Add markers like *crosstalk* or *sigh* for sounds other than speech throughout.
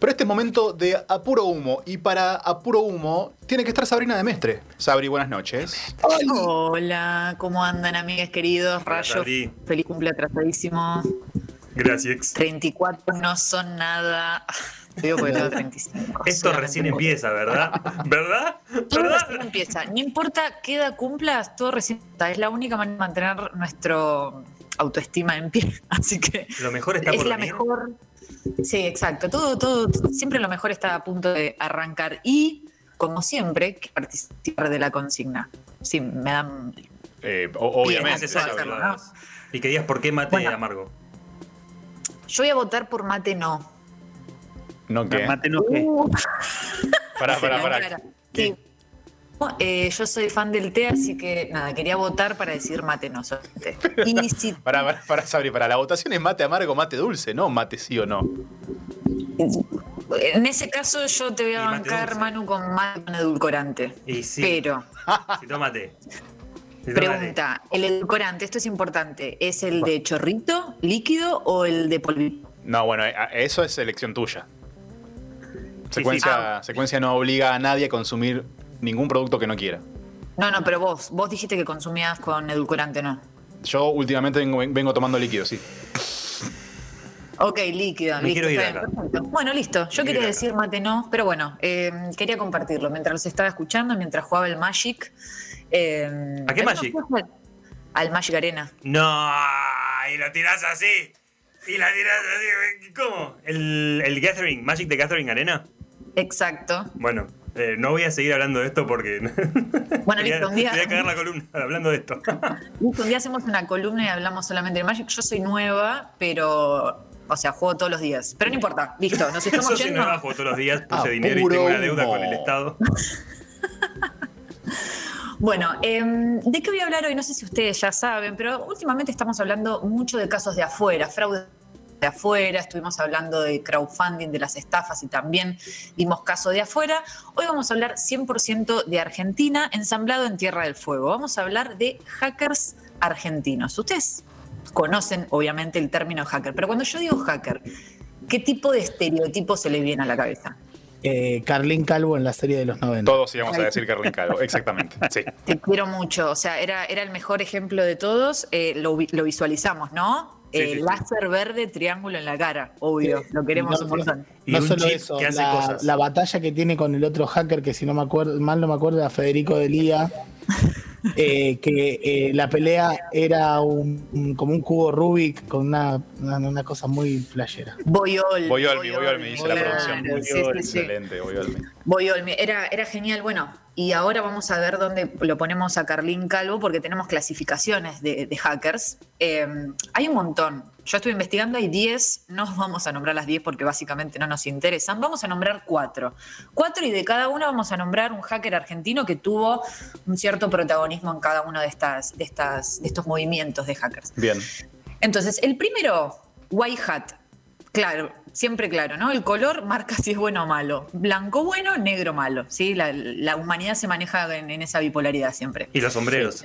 Pero este es momento de apuro humo. Y para apuro humo tiene que estar Sabrina de Mestre. Sabri, buenas noches. Hola, ¿cómo andan, amigas queridos? Rayo, feliz cumple atrasadísimo. Gracias. 34 no son nada. Te digo porque tengo 35. Esto recién empieza, ¿verdad? ¿Verdad? Todo ¿Verdad? recién empieza. No importa qué edad cumplas, todo recién empieza. Es la única manera de mantener nuestro autoestima en pie. *laughs* Así que Lo mejor está es por la venir. mejor. Sí, exacto. Todo, todo, siempre lo mejor está a punto de arrancar. Y, como siempre, que participar de la consigna. Sí, me dan. Eh, obviamente. Hacerlo, hagas. Y que digas por qué mate Bueno. amargo. Yo voy a votar por mate no. No, ¿qué? Mate no qué. Pará, pará, *laughs* No, pará. ¿Qué? Eh, yo soy fan del té, así que nada, quería votar para decir mate no solamente. Y *laughs* si Pará, pará, pará, Sabri, para la votación es mate amargo, mate dulce, no mate sí o no. en ese caso yo te voy a bancar, dulce. Manu, con mate con edulcorante. Y sí. Pero, Si tómate. pregunta, el edulcorante, esto es importante, ¿es el de chorrito, líquido o el de polvito? No, bueno, eh, eso es elección tuya. sí. Secuencia, secuencia no obliga a nadie a consumir ningún producto que no quiera. No, no, pero vos, vos dijiste que consumías con edulcorante, ¿no? Yo últimamente vengo, vengo tomando líquido, sí. Ok, líquido, Me listo. quiero ir acá. Bueno, listo. Yo Me quería decir mate no, pero bueno, eh, quería compartirlo mientras los estaba escuchando, mientras jugaba el Magic. eh, ¿A qué ¿no Magic? Al Magic Arena. No, y lo tirás así. Y la tirás así. ¿Cómo? ¿El, el Gathering, Magic de Gathering Arena? Exacto. Bueno, eh, no voy a seguir hablando de esto porque. *laughs* Bueno, listo, un día- Voy a cagar la columna hablando de esto. *laughs* Listo, Un día hacemos una columna y hablamos solamente de Magic. Yo soy nueva, pero. O sea, juego todos los días. Pero no importa, listo, nos *laughs* estamos Yo soy yendo. nueva, juego todos los días, puse Ah, dinero y tengo una deuda humo. con el Estado. Bueno, em, ¿de qué voy a hablar hoy? No sé si ustedes ya saben, pero últimamente estamos hablando mucho de casos de afuera, fraude de afuera, estuvimos hablando de crowdfunding, de las estafas y también dimos caso de afuera. Hoy vamos a hablar 100% de Argentina, ensamblado en Tierra del Fuego. Vamos a hablar de hackers argentinos. Ustedes conocen obviamente el término hacker, pero cuando yo digo hacker, ¿qué tipo de estereotipo se le viene a la cabeza? Eh, Carlín Calvo en la serie de los 90. Todos íbamos a decir Carlin Calvo, exactamente. Sí. Te quiero mucho, o sea, era, era el mejor ejemplo de todos, eh, lo, lo visualizamos, ¿no? Sí, Eh, sí, sí. láser verde, triángulo en la cara, obvio, lo queremos No, un montón. Y no un solo eso, que hace la, cosas. la batalla que tiene con el otro hacker, que si no me acuerdo, mal no me acuerdo, era Federico Delía, *laughs* eh, que eh, la pelea era un, un- como un cubo Rubik con una, una, una cosa muy flashera. Boyol. Boyolmi, Boyolmi, dice la producción. sí. Excelente, Boyolmi. Boyolmi, era, era genial. Bueno, y ahora vamos a ver dónde lo ponemos a Carlín Calvo, porque tenemos clasificaciones de, de hackers. Eh, hay un montón. Yo estuve investigando, hay 10, no *laughs* vamos a nombrar las 10 porque básicamente no nos interesan. Vamos a nombrar 4. 4 y de cada uno vamos a nombrar un hacker argentino que tuvo un cierto protagonismo en cada uno de, estas, de, estas, de estos movimientos de hackers. Bien. Entonces, el primero, White Hat. Claro, siempre claro, ¿no? El color marca si es bueno o malo. Blanco bueno, negro malo. ¿sí? La, la humanidad se maneja en, en esa bipolaridad siempre. Y los sombreros.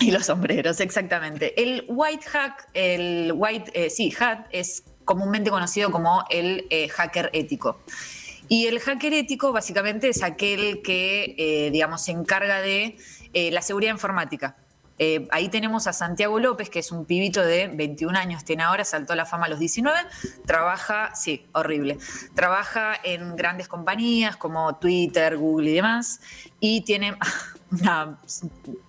Y los sombreros, exactamente. El white hack, el white, eh, sí, hat es comúnmente conocido como el eh, hacker ético. Y el hacker ético básicamente es aquel que, eh, digamos, se encarga de eh, la seguridad informática. Eh, ahí tenemos a Santiago López, que es un pibito de 21 años, tiene ahora, saltó a la fama a los 19, trabaja, sí, horrible, trabaja en grandes compañías como Twitter, Google y demás, y tiene *laughs* una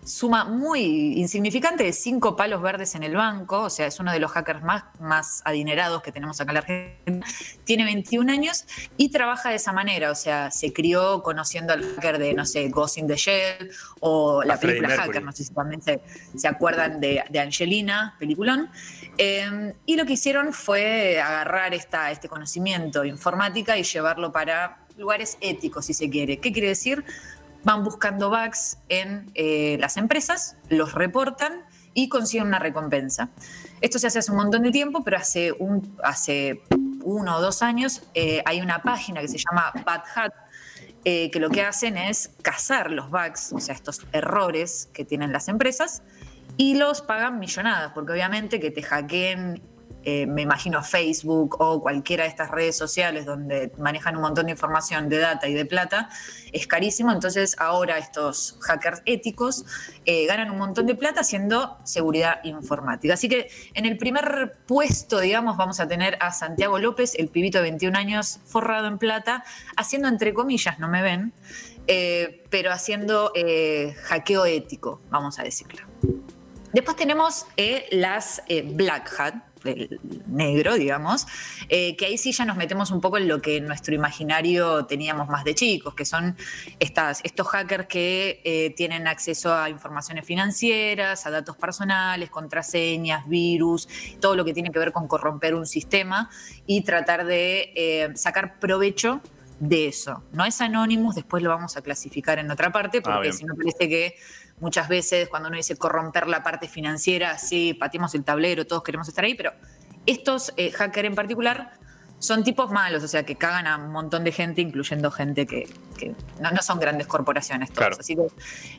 suma muy insignificante de cinco palos verdes en el banco, o sea, es uno de los hackers más, más adinerados que tenemos acá en la Argentina, tiene 21 años y trabaja de esa manera, o sea, se crió conociendo al hacker de, no sé, Ghost in the Shell o la película Mercury. Hacker, no sé si también se, se acuerdan de, de Angelina, peliculón. Eh, y lo que hicieron fue agarrar esta, este conocimiento informática y llevarlo para lugares éticos, si se quiere. ¿Qué quiere decir? Van buscando bugs en eh, las empresas, los reportan y consiguen una recompensa. Esto se hace hace un montón de tiempo, pero hace, hace uno o dos años eh, hay una página que se llama Bad Hat, eh, que lo que hacen es cazar los bugs, o sea, estos errores que tienen las empresas, y los pagan millonadas, porque obviamente que te hackeen eh, me imagino Facebook o cualquiera de estas redes sociales donde manejan un montón de información de data y de plata, es carísimo. Entonces ahora estos hackers éticos eh, ganan un montón de plata haciendo seguridad informática. Así que en el primer puesto, digamos, vamos a tener a Santiago López, el pibito de 21 años forrado en plata, haciendo entre comillas, no me ven, eh, pero haciendo hackeo ético, vamos a decirlo. Después tenemos las Black Hat, el negro, digamos, eh, que ahí sí ya nos metemos un poco en lo que en nuestro imaginario teníamos más de chicos, que son estas, estos hackers que eh, tienen acceso a informaciones financieras, a datos personales, contraseñas, virus, todo lo que tiene que ver con corromper un sistema y tratar de eh, sacar provecho de eso. No es Anonymous, después lo vamos a clasificar en otra parte, Ah, porque si no parece que muchas veces cuando uno dice corromper la parte financiera, sí, pateamos el tablero, todos queremos estar ahí, pero estos eh, hackers en particular son tipos malos, o sea, que cagan a un montón de gente, incluyendo gente que, que no, no son grandes corporaciones todos. Claro. Así que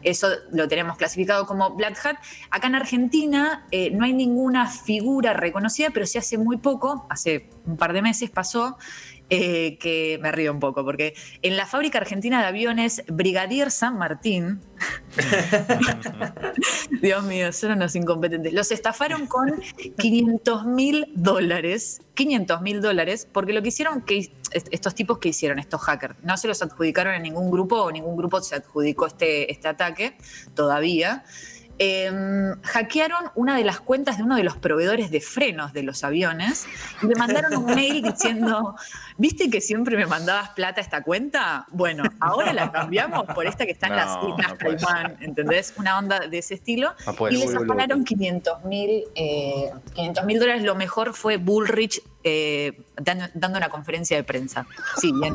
eso lo tenemos clasificado como Black Hat. Acá en Argentina eh, no hay ninguna figura reconocida, pero sí hace muy poco, hace un par de meses pasó, eh, que me río un poco, porque en la fábrica argentina de aviones Brigadier San Martín, *laughs* Dios mío, son unos incompetentes, los estafaron con 500 mil dólares, 500 mil dólares, porque lo que hicieron, estos tipos que hicieron, estos hackers, no se los adjudicaron a ningún grupo o ningún grupo se adjudicó este, este ataque todavía. Em, hackearon una de las cuentas de uno de los proveedores de frenos de los aviones y le mandaron un mail *laughs* diciendo, ¿viste que siempre me mandabas plata a esta cuenta? Bueno, ahora la cambiamos por esta que está en las Islas no Caimán, ¿entendés? Una onda de ese estilo. No y les afanaron 500 mil eh, 500 mil dólares. Lo mejor fue Bullrich eh, dando, dando una conferencia de prensa. Sí, bien.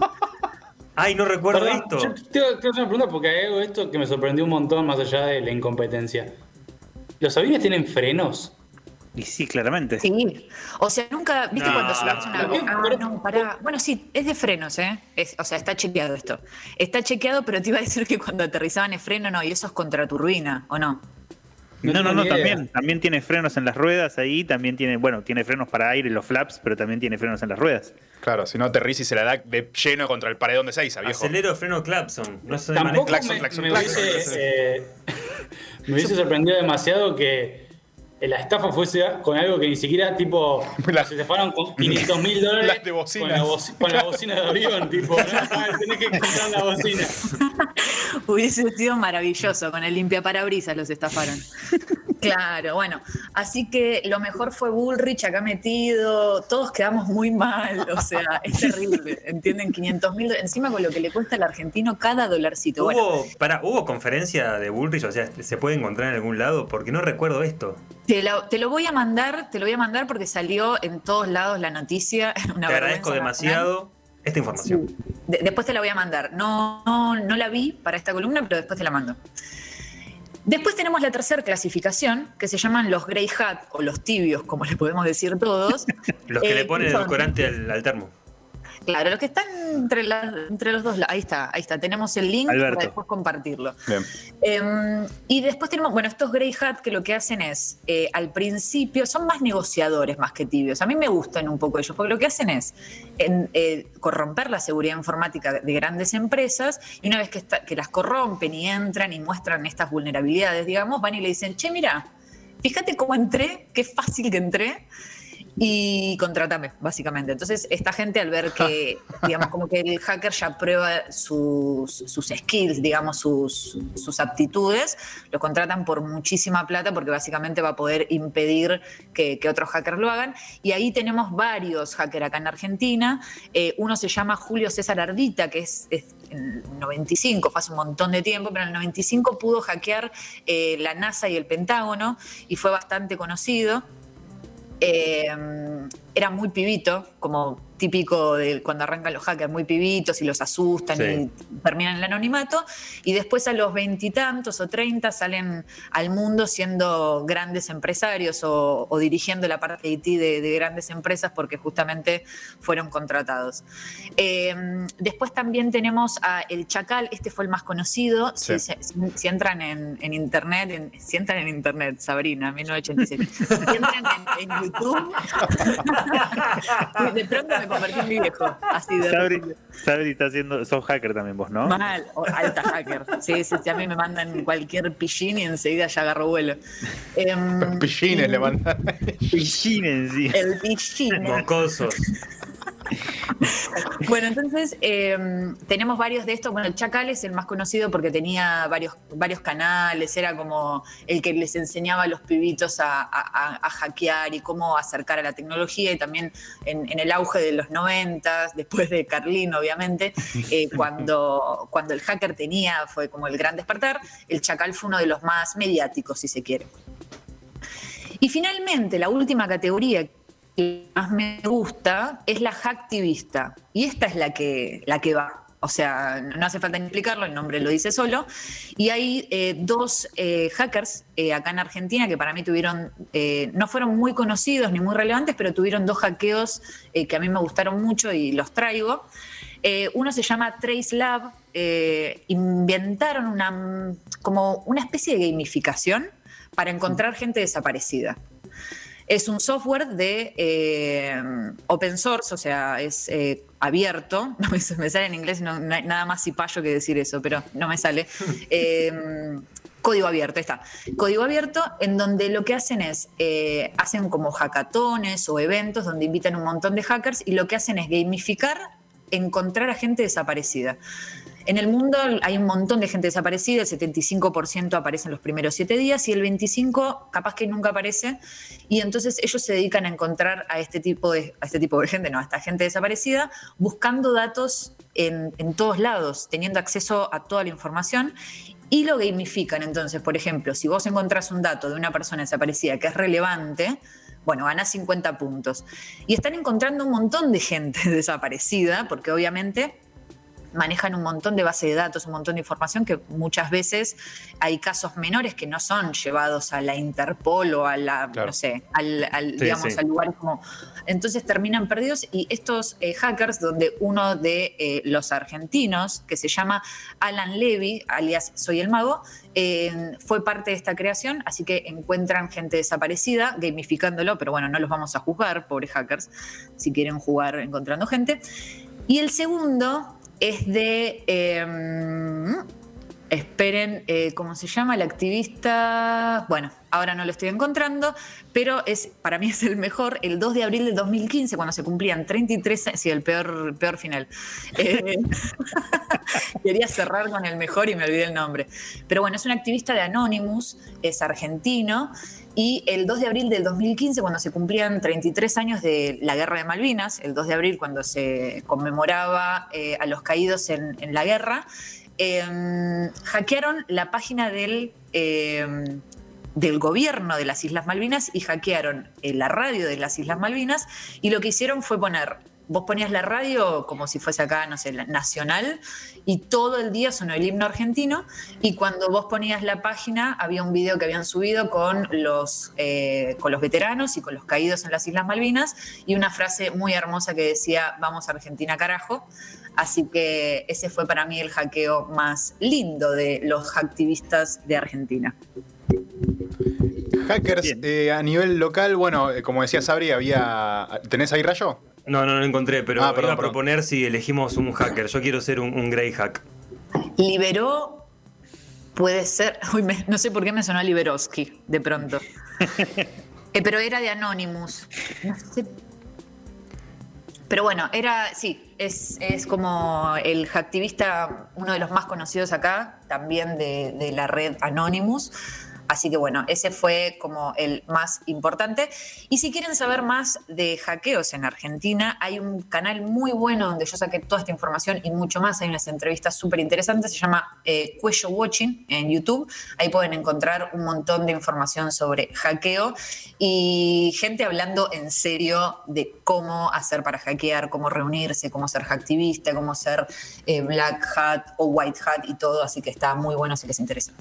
Ay, no recuerdo Perdón, esto. yo te te voy a hacer una pregunta porque hay algo de esto que me sorprendió un montón más allá de la incompetencia. ¿Los aviones tienen frenos? Y sí, claramente. Sí. O sea, nunca, ¿viste No, cuando subes una no. Ah, no, pará. Bueno, sí, es de frenos, ¿eh? Es- o sea, está chequeado esto. Está chequeado, pero te iba a decir que cuando aterrizaban es freno, no, y eso es contra turbina, ¿o no? No No, no, también, también tiene frenos en las ruedas ahí, también tiene, bueno, tiene frenos para aire, los flaps, pero también tiene frenos en las ruedas. Claro, si no aterriza y se la da de lleno contra el paredón de Seiza, viejo. Acelero, freno, clapson. No se Tampoco. Claxon, me, claxon, me claxon, hubiese, eh, me hubiese sorprendido demasiado que la estafa fuese con algo que ni siquiera, tipo, *laughs* La- se te fueron con 500 mil *laughs* dólares Las de bocinas. con la, con la bocina de avión, tipo, no, tenés que comprar la bocina. *laughs* *laughs* Hubiese sido maravilloso, con el limpiaparabrisas los estafaron. *laughs* Claro, bueno, así que lo mejor fue Bullrich acá metido, todos quedamos muy mal, o sea, es *laughs* terrible, ¿entienden? 500 mil, encima con lo que le cuesta al argentino cada dolarcito. Bueno, ¿Hubo, pará, ¿Hubo conferencia de Bullrich? O sea, ¿se puede encontrar en algún lado? Porque no recuerdo esto. te lo, te lo voy a mandar, te lo voy a mandar porque salió en todos lados la noticia. Una Te agradezco demasiado esta información. De- después te la voy a mandar. No, no, no la vi para esta columna, pero después te la mando. Después tenemos la tercera clasificación, que se llaman los grey hat o los tibios, como le podemos decir todos. *laughs* Los que Eh, le ponen el al, al termo. Claro, los que están entre, la- entre los dos. Ahí está, ahí está. Tenemos el link Alberto. para después compartirlo. Eh, y después tenemos, bueno, estos Grey Hat que lo que hacen es, eh, al principio, son más negociadores más que tibios. A mí me gustan un poco ellos, porque lo que hacen es en, eh, corromper la seguridad informática de grandes empresas y una vez que, está- que las corrompen y entran y muestran estas vulnerabilidades, digamos, van y le dicen, che, mira, fíjate cómo entré, qué fácil que entré. Y contrátame, básicamente. Entonces, esta gente al ver que, *laughs* digamos, como que el hacker ya prueba sus, sus skills, digamos, sus, sus aptitudes, lo contratan por muchísima plata porque básicamente va a poder impedir que, que otros hackers lo hagan. Y ahí tenemos varios hackers acá en Argentina. Eh, uno se llama Julio César Ardita, que es, es en el 95, fue hace un montón de tiempo, pero en el 95 pudo hackear eh, la NASA y el Pentágono y fue bastante conocido. Eh, era muy pibito, como típico de cuando arrancan los hackers, muy pibitos y los asustan Sí. y terminan en el anonimato. Y después a los veintitantos o treinta salen al mundo siendo grandes empresarios o, o dirigiendo la parte IT de, de grandes empresas porque justamente fueron contratados. Eh, después también tenemos a El Chacal, este fue el más conocido. Sí. Si, si- si entran en, en internet, en- si entran en internet, Sabrina, 1986, si entran en, en YouTube, de pronto me convertí en mi viejo. Así de Sabri, Sabri está haciendo. Sos hacker también vos, ¿no? Mal, o alta hacker. Sí, sí, sí, a mí me mandan cualquier pillín y enseguida ya agarro vuelo. Em, *laughs* Pillines y- le mandan. Pillines, sí. El pillín. Mocosos. *laughs* Bueno, entonces em, tenemos varios de estos. Bueno, el Chacal es el más conocido porque tenía varios, varios canales, era como el que les enseñaba a los pibitos a, a- a- a hackear y cómo acercar a la tecnología y también en, en el auge de los noventas, después de Carlín, obviamente, *laughs* eh, cuando, cuando el hacker tenía, fue como el gran despertar, el Chacal fue uno de los más mediáticos, si se quiere. Y finalmente, la última categoría que más me gusta es la hacktivista. Y esta es la que, la que va. O sea, no hace falta ni explicarlo, el nombre lo dice solo. Y hay eh, dos eh, hackers eh, acá en Argentina que para mí tuvieron, no fueron muy conocidos ni muy relevantes, pero tuvieron dos hackeos que a mí me gustaron mucho y los traigo. Uno se llama Trace Lab. inventaron una, como una especie de gamificación para encontrar gente desaparecida. Es un software de eh, open source, o sea, es eh, abierto. *laughs* No me, sale en inglés, no, nada más cipayo que decir eso, pero no me sale. *laughs* Eh, código abierto, está. Código abierto, en donde lo que hacen es, eh, hacen como hackatones o eventos donde invitan un montón de hackers y lo que hacen es gamificar, encontrar a gente desaparecida. En el mundo hay un montón de gente desaparecida, el 75% aparece en los primeros siete días y el 25% capaz que nunca aparece. Y entonces ellos se dedican a encontrar a este tipo de, a este tipo de gente, no, a esta gente desaparecida, buscando datos en, en todos lados, teniendo acceso a toda la información y lo gamifican. Entonces, por ejemplo, si vos encontrás un dato de una persona desaparecida que es relevante, bueno, ganás 50 puntos. Y están encontrando un montón de gente *laughs* desaparecida, porque obviamente manejan un montón de base de datos, un montón de información que muchas veces hay casos menores que no son llevados a la Interpol o a la, Claro. no sé, al, al, Sí, digamos, sí. al lugar como... Entonces terminan perdidos y estos eh, hackers, donde uno de eh, los argentinos, que se llama Alan Levy, alias Soy el Mago, eh, fue parte de esta creación, así que encuentran gente desaparecida, gamificándolo, pero bueno, no los vamos a juzgar, pobres hackers, si quieren jugar encontrando gente. Y el segundo es de. eh, esperen, eh, ¿cómo se llama? El activista. Bueno, ahora no lo estoy encontrando, pero es para mí es el mejor. El 2 de abril de 2015, cuando se cumplían 33 años. Sí, el peor, peor final. *laughs* Eh, *laughs* quería cerrar con el mejor y me olvidé el nombre. Pero bueno, es un activista de Anonymous, es argentino. Y el 2 de abril del 2015, cuando se cumplían 33 años de la guerra de Malvinas, el 2 de abril cuando se conmemoraba eh, a los caídos en, en la guerra, eh, hackearon la página del, eh, del gobierno de las Islas Malvinas y hackearon eh, la radio de las Islas Malvinas y lo que hicieron fue poner, vos ponías la radio como si fuese acá, no sé, nacional y todo el día sonó el himno argentino y cuando vos ponías la página había un video que habían subido con los, eh, con los veteranos y con los caídos en las Islas Malvinas y una frase muy hermosa que decía, vamos Argentina carajo. Así que ese fue para mí el hackeo más lindo de los activistas de Argentina. Hackers eh, a nivel local, bueno, eh, como decía Sabri, había. ¿Tenés ahí rayo? No, no lo encontré, pero Ah, perdón, iba a perdón. proponer si elegimos un hacker. Yo quiero ser un, un Grey Hack. Liberó, puede ser, *laughs* uy, me- no sé por qué me sonó a Liberowski de pronto. *laughs* Eh, pero era de Anonymous. No sé. Pero bueno, era, sí, es, es como el hacktivista, uno de los más conocidos acá, también de, de la red Anonymous. Así que bueno, ese fue como el más importante. Y si quieren saber más de hackeos en Argentina, hay un canal muy bueno donde yo saqué toda esta información y mucho más. Hay unas entrevistas súper interesantes, se llama eh, Cuello Watching en YouTube. Ahí pueden encontrar un montón de información sobre hackeo y gente hablando en serio de cómo hacer para hackear, cómo reunirse, cómo ser hacktivista, cómo ser eh, black hat o white hat y todo. Así que está muy bueno si les interesa.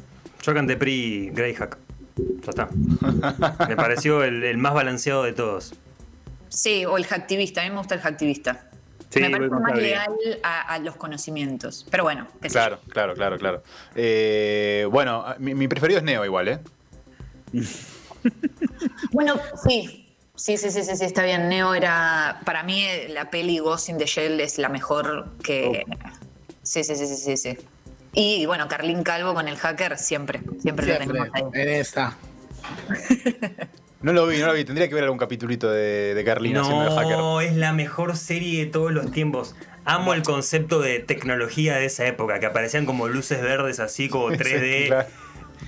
Yo canté Pri Greyhack. Ya está. *laughs* Me pareció el, el más balanceado de todos. Sí, o el hacktivista. A mí me gusta el hacktivista. Sí, me parece más leal a, a los conocimientos. Pero bueno, yo. Claro, claro, claro, claro. Eh, bueno, mi, mi preferido es Neo igual, ¿eh? *laughs* Bueno, sí. Sí, sí, sí, sí, sí, está bien. Neo era. Para mí, la peli Ghost in the Shell es la mejor que. Sí, sí, sí, sí, sí, sí. Y bueno, Carlín Calvo con el hacker siempre. Siempre, lo tenemos ahí. en esa. *laughs* No lo vi, no lo vi. Tendría que ver algún capitulito de, de Carlina haciendo de hacker. No, es la mejor serie de todos los tiempos. Amo el concepto de tecnología de esa época, que aparecían como luces verdes así, como *laughs* 3D, claro.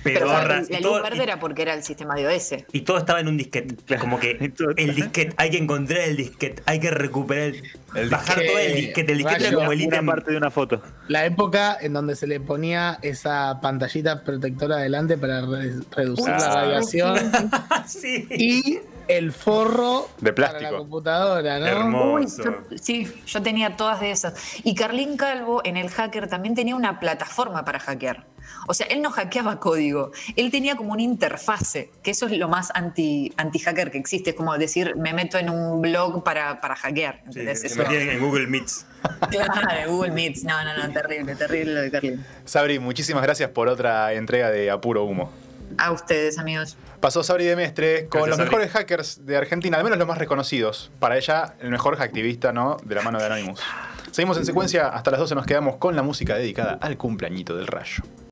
Pero pedorras. la y luz verde era porque era el sistema de OS. Y todo estaba en un disquete. Como que *laughs* el disquete, hay que encontrar el disquete, hay que recuperar el. El bajar disquete. todo el disquete. El disquete era como el ítem. parte de una foto. La época en donde se le ponía esa pantallita protectora adelante para re- reducir la Ah. radiación *laughs* sí. y el forro De para plástico. la computadora, ¿no? Hermoso. Uy, yo- sí, yo tenía todas de esas. Y Carlín Calvo en el hacker también tenía una plataforma para hackear. O sea, él no hackeaba código, él tenía como una interfase, que eso es lo más anti, anti-hacker que existe, es como decir, me meto en un blog para, para hackear. Sí, Eso- en Google Meets. *laughs* Claro, Google Meets. No, no, no, terrible, terrible lo de Carlín. Sabri, muchísimas gracias por otra entrega de Apuro Humo. A ustedes, amigos. Pasó Sabri de Mestre con Gracias, los Sabri. mejores hackers de Argentina, al menos los más reconocidos. Para ella, el mejor hacktivista, ¿no? De la mano de Anonymous. Seguimos en secuencia, hasta las 12 nos quedamos con la música dedicada al cumpleañito del rayo.